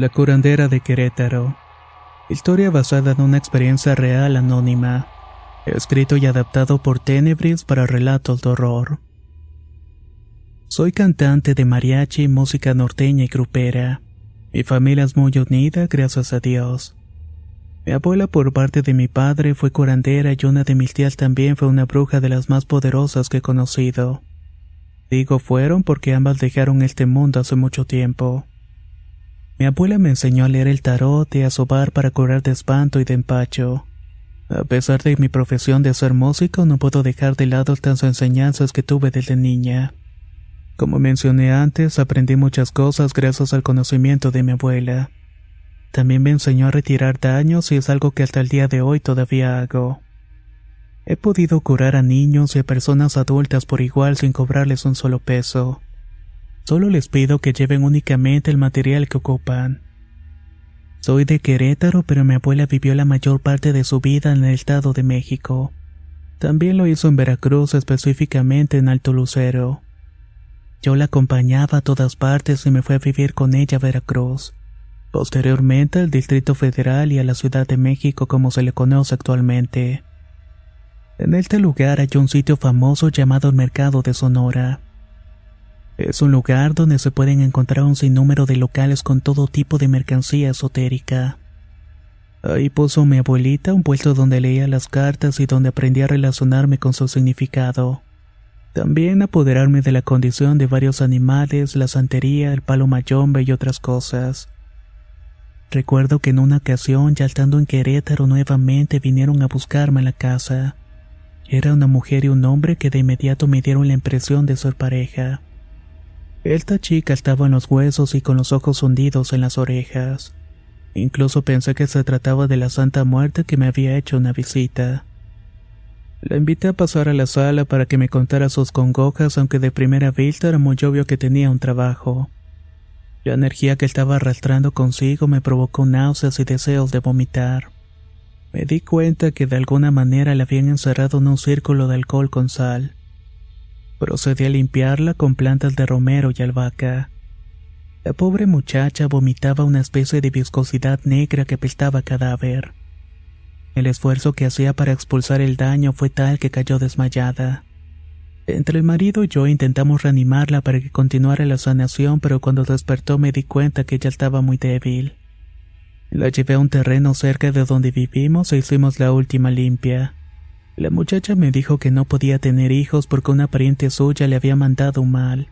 La curandera de Querétaro. Historia basada en una experiencia real anónima. Escrito y adaptado por Tenebris para relatos de horror. Soy cantante de mariachi, música norteña y grupera. Mi familia es muy unida, gracias a Dios. Mi abuela por parte de mi padre fue curandera y una de mis tías también fue una bruja de las más poderosas que he conocido. Digo fueron porque ambas dejaron este mundo hace mucho tiempo. Mi abuela me enseñó a leer el tarot y a sobar para curar de espanto y de empacho. A pesar de mi profesión de ser músico, no puedo dejar de lado tantas enseñanzas que tuve desde niña. Como mencioné antes, aprendí muchas cosas gracias al conocimiento de mi abuela. También me enseñó a retirar daños y es algo que hasta el día de hoy todavía hago. He podido curar a niños y a personas adultas por igual sin cobrarles un solo peso. Solo les pido que lleven únicamente el material que ocupan. Soy de Querétaro, pero mi abuela vivió la mayor parte de su vida en el estado de México. También lo hizo en Veracruz, específicamente en Alto Lucero. Yo la acompañaba a todas partes y me fui a vivir con ella a Veracruz. Posteriormente al Distrito Federal y a la Ciudad de México como se le conoce actualmente. En este lugar hay un sitio famoso llamado el Mercado de Sonora. Es un lugar donde se pueden encontrar un sinnúmero de locales con todo tipo de mercancía esotérica. Ahí puso mi abuelita un puesto donde leía las cartas y donde aprendí a relacionarme con su significado. También apoderarme de la condición de varios animales, la santería, el palo mayombe y otras cosas. Recuerdo que en una ocasión, ya estando en Querétaro nuevamente, vinieron a buscarme a la casa. Era una mujer y un hombre que de inmediato me dieron la impresión de ser pareja. Esta chica estaba en los huesos y con los ojos hundidos en las orejas. Incluso pensé que se trataba de la Santa Muerte que me había hecho una visita. La invité a pasar a la sala para que me contara sus congojas, aunque de primera vista era muy obvio que tenía un trabajo. La energía que estaba arrastrando consigo me provocó náuseas y deseos de vomitar. Me di cuenta que de alguna manera la habían encerrado en un círculo de alcohol con sal. Procedí a limpiarla con plantas de romero y albahaca. La pobre muchacha vomitaba una especie de viscosidad negra que apestaba cadáver. El esfuerzo que hacía para expulsar el daño fue tal que cayó desmayada. Entre el marido y yo intentamos reanimarla para que continuara la sanación, pero cuando despertó me di cuenta que ella estaba muy débil. La llevé a un terreno cerca de donde vivimos e hicimos la última limpia. La muchacha me dijo que no podía tener hijos porque una pariente suya le había mandado mal.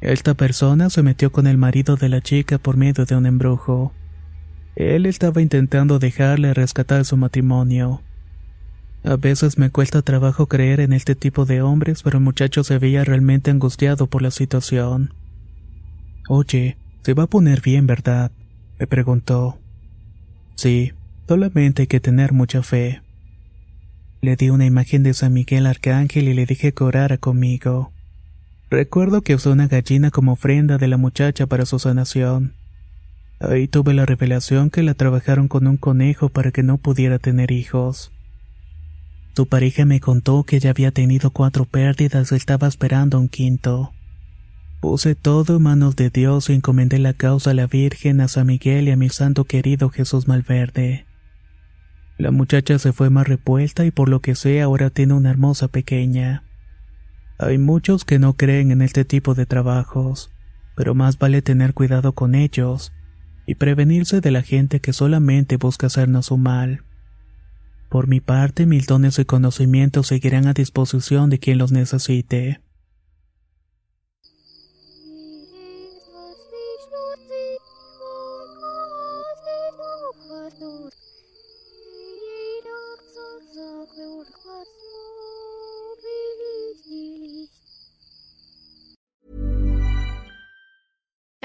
Esta persona se metió con el marido de la chica por medio de un embrujo. Él estaba intentando dejarle rescatar su matrimonio. A veces me cuesta trabajo creer en este tipo de hombres, pero el muchacho se veía realmente angustiado por la situación. Oye, se va a poner bien, ¿verdad? me preguntó. Sí, solamente hay que tener mucha fe. Le di una imagen de San Miguel Arcángel y le dije que orara conmigo. Recuerdo que usó una gallina como ofrenda de la muchacha para su sanación. Ahí tuve la revelación que la trabajaron con un conejo para que no pudiera tener hijos. Su pareja me contó que ya había tenido cuatro pérdidas y estaba esperando un quinto. Puse todo en manos de Dios y encomendé la causa a la Virgen, a San Miguel y a mi santo querido Jesús Malverde. La muchacha se fue más repuesta y por lo que sé ahora tiene una hermosa pequeña. Hay muchos que no creen en este tipo de trabajos, pero más vale tener cuidado con ellos y prevenirse de la gente que solamente busca hacernos un mal. Por mi parte, mil dones de conocimiento seguirán a disposición de quien los necesite.